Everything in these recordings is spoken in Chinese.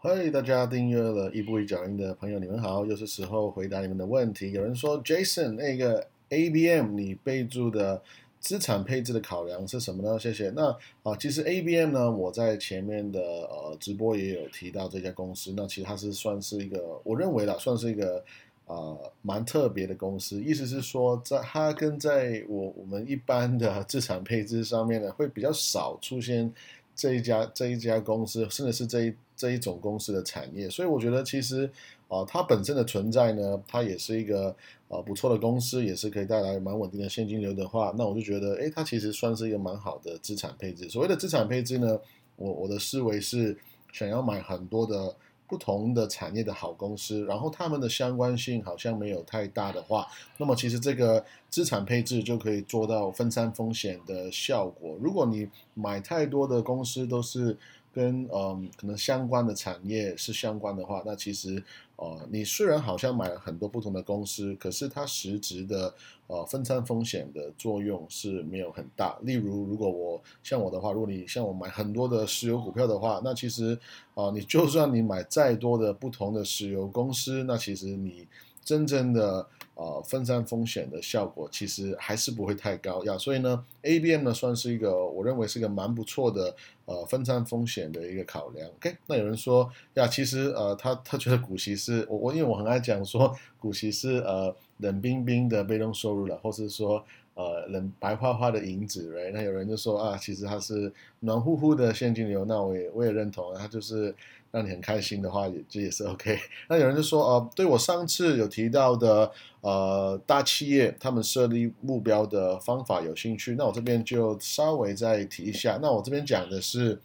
嗨大家订阅了一步一脚印的朋友，你们好，又是时候回答你们的问题。有人说，Jason，那个 ABM 你备注的资产配置的考量是什么呢？谢谢。那啊，其实 ABM 呢，我在前面的呃直播也有提到这家公司。那其实它是算是一个，我认为啦，算是一个啊蛮特别的公司。意思是说，在它跟在我我们一般的资产配置上面呢，会比较少出现这一家这一家公司，甚至是这一。这一种公司的产业，所以我觉得其实啊，它本身的存在呢，它也是一个啊不错的公司，也是可以带来蛮稳定的现金流的话，那我就觉得，哎，它其实算是一个蛮好的资产配置。所谓的资产配置呢，我我的思维是想要买很多的不同的产业的好公司，然后它们的相关性好像没有太大的话，那么其实这个资产配置就可以做到分散风险的效果。如果你买太多的公司都是。跟嗯，可能相关的产业是相关的话，那其实呃，你虽然好像买了很多不同的公司，可是它实质的呃分散风险的作用是没有很大。例如，如果我像我的话，如果你像我买很多的石油股票的话，那其实啊，你就算你买再多的不同的石油公司，那其实你真正的。呃，分散风险的效果其实还是不会太高呀，所以呢，ABM 呢算是一个我认为是一个蛮不错的呃分散风险的一个考量。OK，那有人说呀，其实呃他他觉得股息是我我因为我很爱讲说股息是呃冷冰冰的被动收入了，或是说呃冷白花花的银子哎那有人就说啊，其实它是暖乎乎的现金流，那我也我也认同，它就是。让你很开心的话，也这也是 OK。那有人就说，呃，对我上次有提到的，呃，大企业他们设立目标的方法有兴趣，那我这边就稍微再提一下。那我这边讲的是。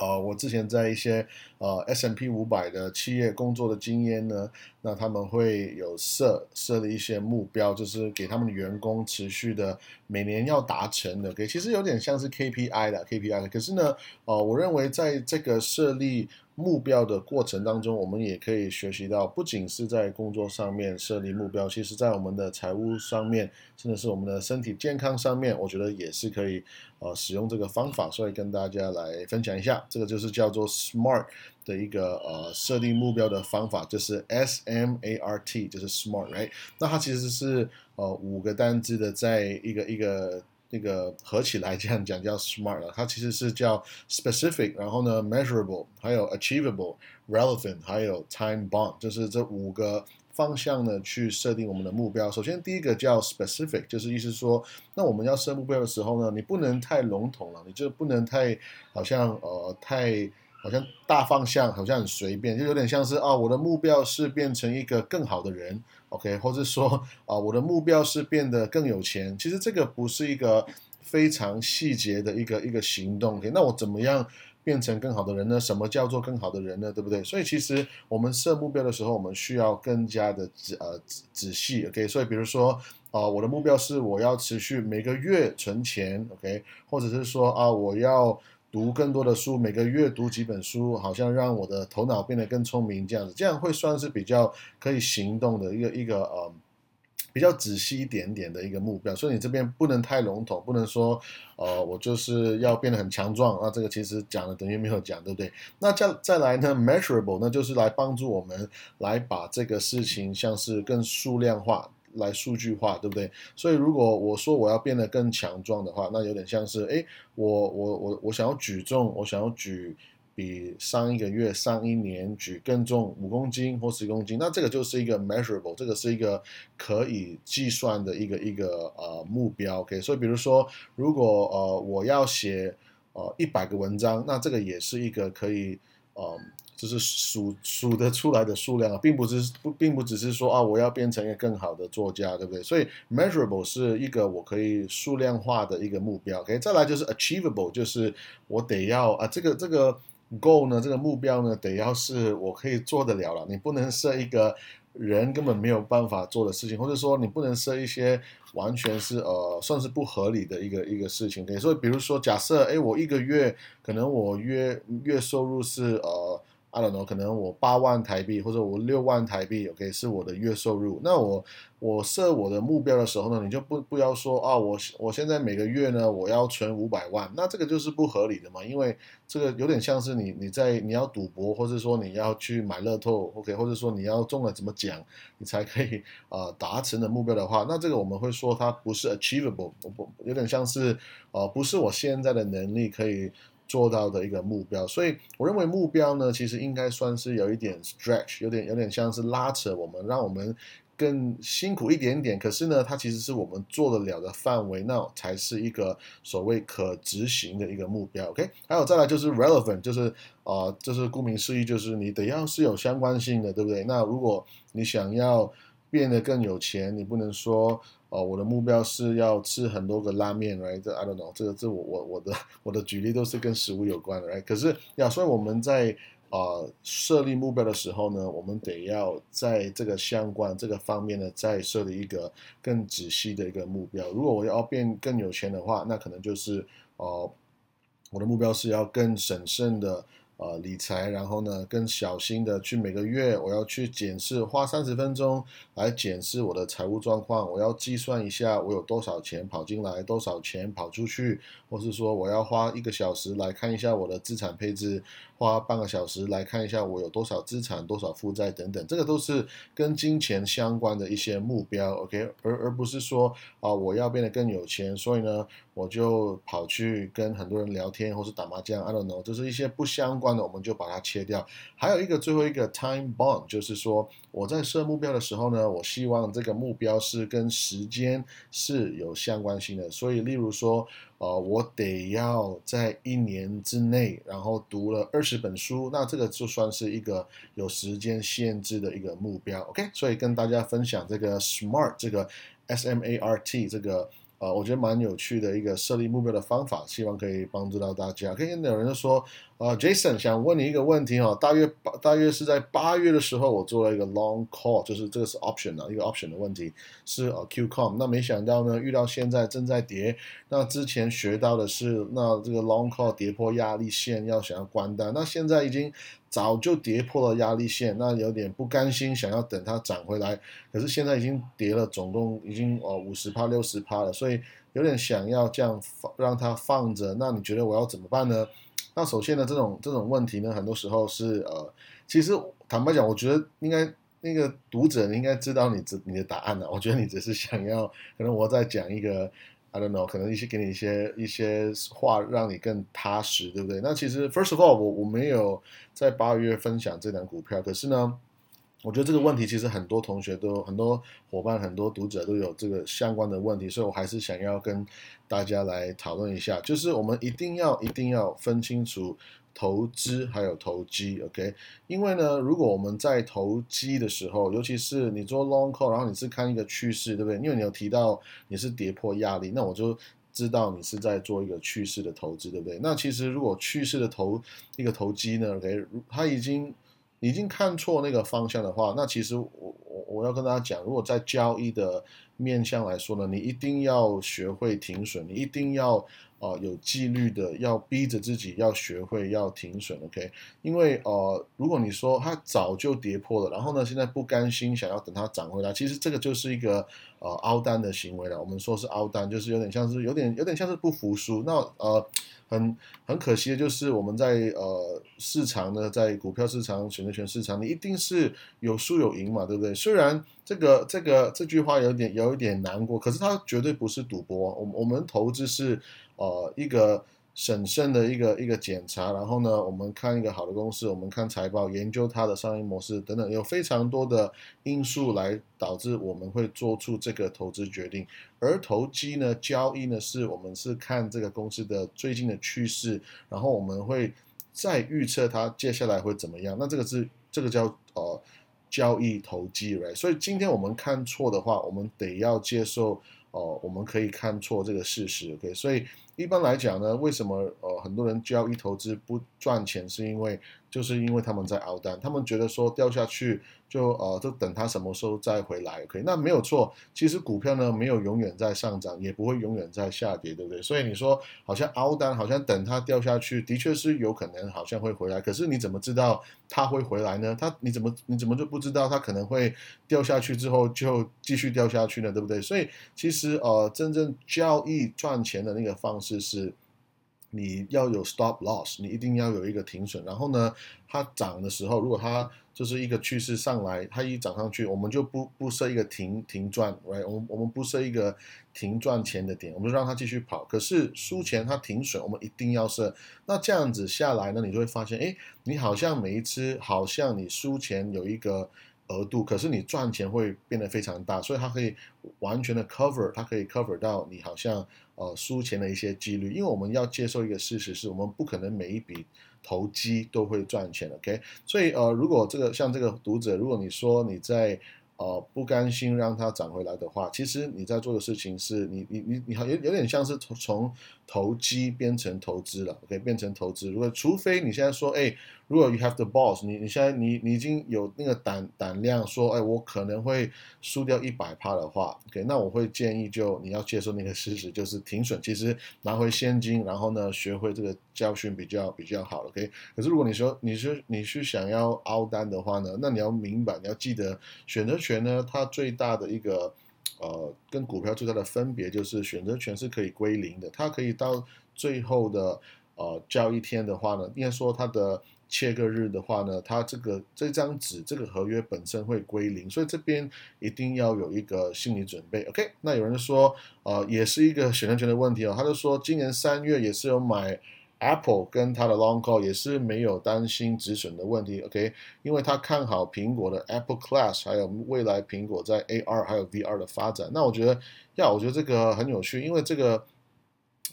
呃，我之前在一些呃 S M P 五百的企业工作的经验呢，那他们会有设设立一些目标，就是给他们的员工持续的每年要达成的，给其实有点像是 K P I 的 K P I 的。可是呢，呃，我认为在这个设立目标的过程当中，我们也可以学习到，不仅是在工作上面设立目标，其实在我们的财务上面，甚至是我们的身体健康上面，我觉得也是可以呃使用这个方法，所以跟大家来分享一下。这个就是叫做 SMART 的一个呃设定目标的方法，就是 S M A R T，就是 SMART，right？那它其实是呃五个单字的，在一个一个那个合起来这样讲叫 SMART 了。它其实是叫 Specific，然后呢 Measurable，还有 Achievable，Relevant，还有 Time Bound，就是这五个。方向呢，去设定我们的目标。首先，第一个叫 specific，就是意思说，那我们要设目标的时候呢，你不能太笼统了，你就不能太好像呃太好像大方向好像很随便，就有点像是啊，我的目标是变成一个更好的人，OK，或者说啊，我的目标是变得更有钱。其实这个不是一个非常细节的一个一个行动。OK，那我怎么样？变成更好的人呢？什么叫做更好的人呢？对不对？所以其实我们设目标的时候，我们需要更加的仔呃仔仔细。OK，所以比如说啊，我的目标是我要持续每个月存钱。OK，或者是说啊，我要读更多的书，每个月读几本书，好像让我的头脑变得更聪明这样子，这样会算是比较可以行动的一个一个呃。比较仔细一点点的一个目标，所以你这边不能太笼统，不能说，呃，我就是要变得很强壮啊。这个其实讲了等于没有讲，对不对？那再再来呢，measurable，那就是来帮助我们来把这个事情像是更数量化、来数据化，对不对？所以如果我说我要变得更强壮的话，那有点像是，哎，我我我我想要举重，我想要举。比上一个月、上一年举更重五公斤或十公斤，那这个就是一个 measurable，这个是一个可以计算的一个一个呃目标。OK，所以比如说，如果呃我要写呃一百个文章，那这个也是一个可以呃就是数数得出来的数量啊，并不是不并不只是说啊我要变成一个更好的作家，对不对？所以 measurable 是一个我可以数量化的一个目标。OK，再来就是 achievable，就是我得要啊这个这个。Goal 呢？这个目标呢，得要是我可以做得了了。你不能设一个人根本没有办法做的事情，或者说你不能设一些完全是呃算是不合理的一个一个事情。可以说，比如说，假设哎，我一个月可能我月月收入是呃 I don't know，可能我八万台币或者我六万台币，OK 是我的月收入。那我我设我的目标的时候呢，你就不不要说啊，我我现在每个月呢我要存五百万，那这个就是不合理的嘛，因为这个有点像是你你在你要赌博，或者说你要去买乐透，OK，或者说你要中了怎么奖，你才可以啊达成的目标的话，那这个我们会说它不是 achievable，不有点像是呃不是我现在的能力可以。做到的一个目标，所以我认为目标呢，其实应该算是有一点 stretch，有点有点像是拉扯我们，让我们更辛苦一点点。可是呢，它其实是我们做得了的范围，那才是一个所谓可执行的一个目标。OK，还有再来就是 relevant，就是啊，就是顾名思义，就是你得要是有相关性的，对不对？那如果你想要变得更有钱，你不能说。哦，我的目标是要吃很多个拉面，right？这 I don't know，这个这我我我的我的举例都是跟食物有关的，right？可是呀，所以我们在啊设立目标的时候呢，我们得要在这个相关这个方面呢，再设立一个更仔细的一个目标。如果我要变更有钱的话，那可能就是哦，我的目标是要更审慎的。呃，理财，然后呢，更小心的去每个月，我要去检视，花三十分钟来检视我的财务状况，我要计算一下我有多少钱跑进来，多少钱跑出去，或是说我要花一个小时来看一下我的资产配置。花半个小时来看一下我有多少资产、多少负债等等，这个都是跟金钱相关的一些目标，OK？而而不是说啊，我要变得更有钱，所以呢，我就跑去跟很多人聊天或是打麻将，I don't know，就是一些不相关的，我们就把它切掉。还有一个最后一个 time bond，就是说我在设目标的时候呢，我希望这个目标是跟时间是有相关性的，所以例如说。呃，我得要在一年之内，然后读了二十本书，那这个就算是一个有时间限制的一个目标，OK？所以跟大家分享这个 SMART 这个 S M A R T 这个。呃，我觉得蛮有趣的一个设立目标的方法，希望可以帮助到大家。可以有人说，呃，Jason 想问你一个问题哈，大约八大约是在八月的时候，我做了一个 long call，就是这个是 option 啊，一个 option 的问题是呃 Qcom，那没想到呢，遇到现在正在跌，那之前学到的是，那这个 long call 跌破压力线要想要关单，那现在已经。早就跌破了压力线，那有点不甘心，想要等它涨回来。可是现在已经跌了，总共已经哦五十趴、六十趴了，所以有点想要这样放让它放着。那你觉得我要怎么办呢？那首先呢，这种这种问题呢，很多时候是呃，其实坦白讲，我觉得应该那个读者你应该知道你这你的答案了。我觉得你只是想要，可能我在讲一个。I don't know，可能一些给你一些一些话，让你更踏实，对不对？那其实，first of all，我我没有在八月分享这两股票，可是呢，我觉得这个问题其实很多同学都、很多伙伴、很多读者都有这个相关的问题，所以我还是想要跟大家来讨论一下，就是我们一定要、一定要分清楚。投资还有投机，OK？因为呢，如果我们在投机的时候，尤其是你做 long call，然后你是看一个趋势，对不对？因为你有提到你是跌破压力，那我就知道你是在做一个趋势的投资，对不对？那其实如果趋势的投一个投机呢，OK？它已经已经看错那个方向的话，那其实我我我要跟大家讲，如果在交易的面向来说呢，你一定要学会停损，你一定要。哦，有纪律的，要逼着自己要学会要停损，OK？因为呃，如果你说它早就跌破了，然后呢，现在不甘心想要等它涨回来，其实这个就是一个呃凹单的行为了。我们说是凹单，就是有点像是有点有点像是不服输。那呃。很很可惜的就是我们在呃市场呢，在股票市场、选择权市场，你一定是有输有赢嘛，对不对？虽然这个这个这句话有点有一点难过，可是它绝对不是赌博。我我们投资是呃一个。审慎的一个一个检查，然后呢，我们看一个好的公司，我们看财报，研究它的商业模式等等，有非常多的因素来导致我们会做出这个投资决定。而投机呢，交易呢，是我们是看这个公司的最近的趋势，然后我们会再预测它接下来会怎么样。那这个是这个叫呃交易投机，right？所以今天我们看错的话，我们得要接受哦，我们可以看错这个事实，OK？所以。一般来讲呢，为什么呃很多人交易投资不赚钱？是因为就是因为他们在熬单，他们觉得说掉下去就呃就等它什么时候再回来，OK，那没有错。其实股票呢没有永远在上涨，也不会永远在下跌，对不对？所以你说好像熬单，好像等它掉下去，的确是有可能好像会回来。可是你怎么知道它会回来呢？它你怎么你怎么就不知道它可能会掉下去之后就继续掉下去呢？对不对？所以其实呃真正交易赚钱的那个方式就是。你要有 stop loss，你一定要有一个停损。然后呢，它涨的时候，如果它就是一个趋势上来，它一涨上去，我们就不不设一个停停赚，right？我们我们不设一个停赚钱的点，我们就让它继续跑。可是输钱它停损，我们一定要设。那这样子下来呢，你就会发现，哎，你好像每一次好像你输钱有一个。额度，可是你赚钱会变得非常大，所以它可以完全的 cover，它可以 cover 到你好像呃输钱的一些几率，因为我们要接受一个事实，是我们不可能每一笔投机都会赚钱，OK？所以呃，如果这个像这个读者，如果你说你在呃，不甘心让它涨回来的话，其实你在做的事情是你你你你好有有点像是从从投机变成投资了，OK，变成投资。如果除非你现在说，哎，如果 you have the balls，你你现在你你已经有那个胆胆量说，哎，我可能会输掉一百趴的话，OK，那我会建议就你要接受那个事实，就是停损，其实拿回现金，然后呢，学会这个教训比较比较好，OK。可是如果你说你是你是想要凹单的话呢，那你要明白，你要记得选择。权呢，它最大的一个呃，跟股票最大的分别就是选择权是可以归零的，它可以到最后的呃交易天的话呢，应该说它的切割日的话呢，它这个这张纸这个合约本身会归零，所以这边一定要有一个心理准备。OK，那有人说呃，也是一个选择权的问题哦，他就说今年三月也是有买。Apple 跟它的 Long Call 也是没有担心止损的问题，OK，因为他看好苹果的 Apple Class，还有未来苹果在 AR 还有 VR 的发展。那我觉得，呀，我觉得这个很有趣，因为这个，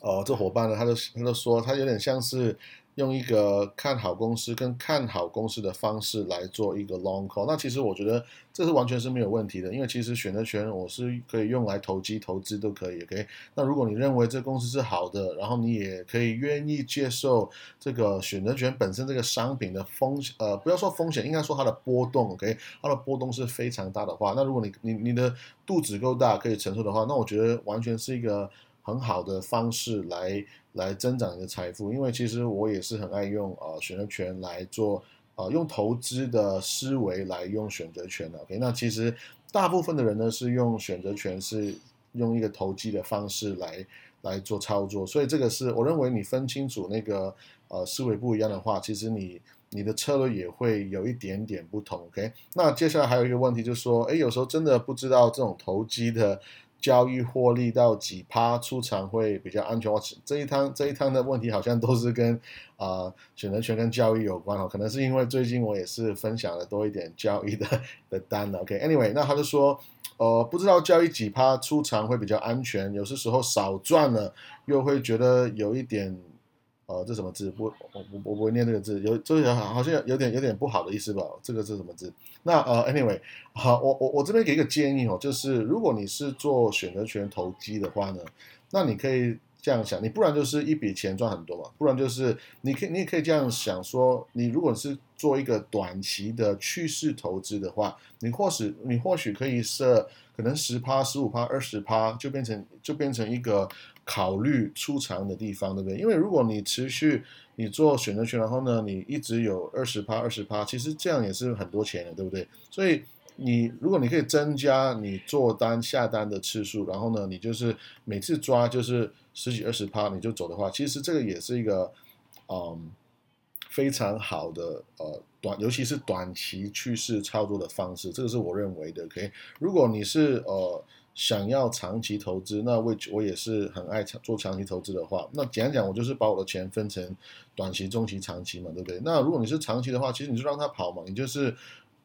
哦，这伙伴呢，他就他就说，他有点像是。用一个看好公司跟看好公司的方式来做一个 long call，那其实我觉得这是完全是没有问题的，因为其实选择权我是可以用来投机投资都可以，OK？那如果你认为这公司是好的，然后你也可以愿意接受这个选择权本身这个商品的风险，呃，不要说风险，应该说它的波动，OK？它的波动是非常大的话，那如果你你你的肚子够大可以承受的话，那我觉得完全是一个。很好的方式来来增长你的财富，因为其实我也是很爱用呃选择权来做呃用投资的思维来用选择权的。OK，那其实大部分的人呢是用选择权是用一个投机的方式来来做操作，所以这个是我认为你分清楚那个呃思维不一样的话，其实你你的策略也会有一点点不同。OK，那接下来还有一个问题就是说，哎，有时候真的不知道这种投机的。交易获利到几趴出场会比较安全？我这一趟这一趟的问题好像都是跟啊选择权跟交易有关哦，可能是因为最近我也是分享了多一点交易的的单了。OK，Anyway，那他就说，呃，不知道交易几趴出场会比较安全，有些时候少赚了又会觉得有一点。呃，这什么字？不，我我我不会念这个字，有这个好像有点有点不好的意思吧？这个是什么字？那呃，anyway，好，我我我这边给一个建议哦，就是如果你是做选择权投机的话呢，那你可以这样想，你不然就是一笔钱赚很多嘛，不然就是你可以你也可以这样想说，你如果是做一个短期的趋势投资的话，你或许你或许可以设可能十趴、十五趴、二十趴，就变成就变成一个。考虑出场的地方，对不对？因为如果你持续你做选择权，然后呢，你一直有二十趴、二十趴，其实这样也是很多钱的，对不对？所以你如果你可以增加你做单下单的次数，然后呢，你就是每次抓就是十几二十趴你就走的话，其实这个也是一个嗯非常好的呃短，尤其是短期趋势操作的方式，这个是我认为的。OK，如果你是呃。想要长期投资，那我我也是很爱做长期投资的话，那简单讲，我就是把我的钱分成短期、中期、长期嘛，对不对？那如果你是长期的话，其实你就让它跑嘛，你就是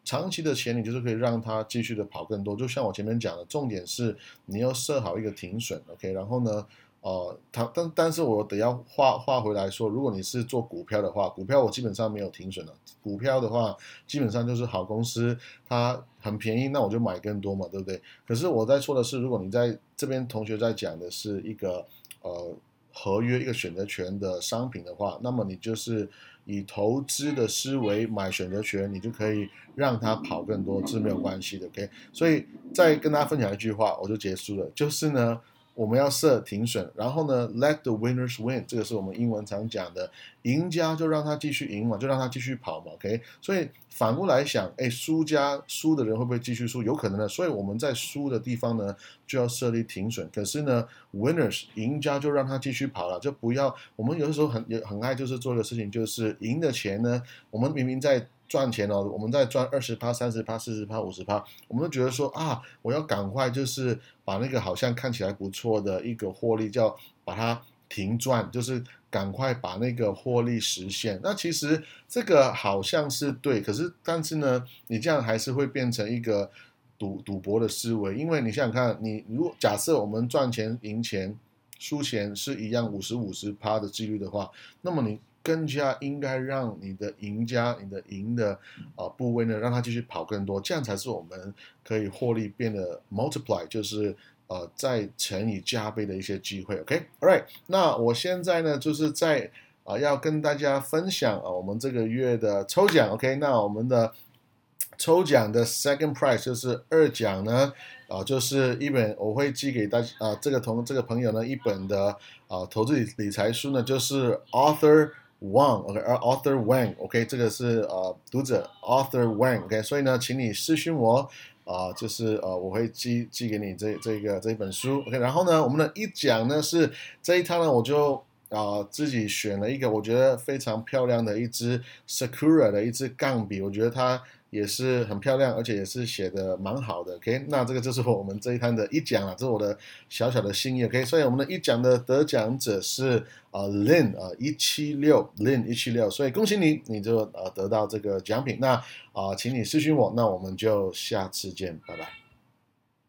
长期的钱，你就是可以让它继续的跑更多。就像我前面讲的，重点是你要设好一个停损，OK，然后呢？哦，他但但是我得要画画回来说，如果你是做股票的话，股票我基本上没有停损了。股票的话，基本上就是好公司，它很便宜，那我就买更多嘛，对不对？可是我在说的是，如果你在这边同学在讲的是一个呃合约、一个选择权的商品的话，那么你就是以投资的思维买选择权，你就可以让它跑更多，是没有关系的。OK，所以再跟大家分享一句话，我就结束了，就是呢。我们要设停损，然后呢，let the winners win，这个是我们英文常讲的，赢家就让他继续赢嘛，就让他继续跑嘛，OK。所以反过来想，哎，输家输的人会不会继续输？有可能的。所以我们在输的地方呢，就要设立停损。可是呢，winners 赢家就让他继续跑了，就不要。我们有的时候很也很爱就是做一个事情，就是赢的钱呢，我们明明在。赚钱哦，我们在赚二十趴、三十趴、四十趴、五十趴，我们都觉得说啊，我要赶快就是把那个好像看起来不错的一个获利，叫把它停赚，就是赶快把那个获利实现。那其实这个好像是对，可是但是呢，你这样还是会变成一个赌赌博的思维，因为你想想看，你如果假设我们赚钱、赢钱、输钱是一样五十五十趴的几率的话，那么你。更加应该让你的赢家、你的赢的啊部位呢，让它继续跑更多，这样才是我们可以获利变得 multiply，就是呃再乘以加倍的一些机会。OK，All right，那我现在呢就是在啊要跟大家分享啊我们这个月的抽奖。OK，那我们的抽奖的 second prize 就是二奖呢啊就是一本我会寄给大家啊这个同这个朋友呢一本的啊投资理理财书呢就是 author。Wang，OK，而 Author Wang，OK，这个是呃读者 Author Wang，OK，所以呢，请你私信我啊，就是呃我会寄寄给你这这个这一本书，OK，然后呢，我们的一讲呢是这一趟呢，我就啊自己选了一个我觉得非常漂亮的一支 Sakura 的一支钢笔，我觉得它。也是很漂亮，而且也是写的蛮好的。OK，那这个就是我们这一摊的一奖了，这是我的小小的心意。OK，所以我们的一奖的得奖者是啊 Lin 啊一七六 Lin 一七六，所以恭喜你，你就呃得到这个奖品。那啊，请你私信我，那我们就下次见，拜拜。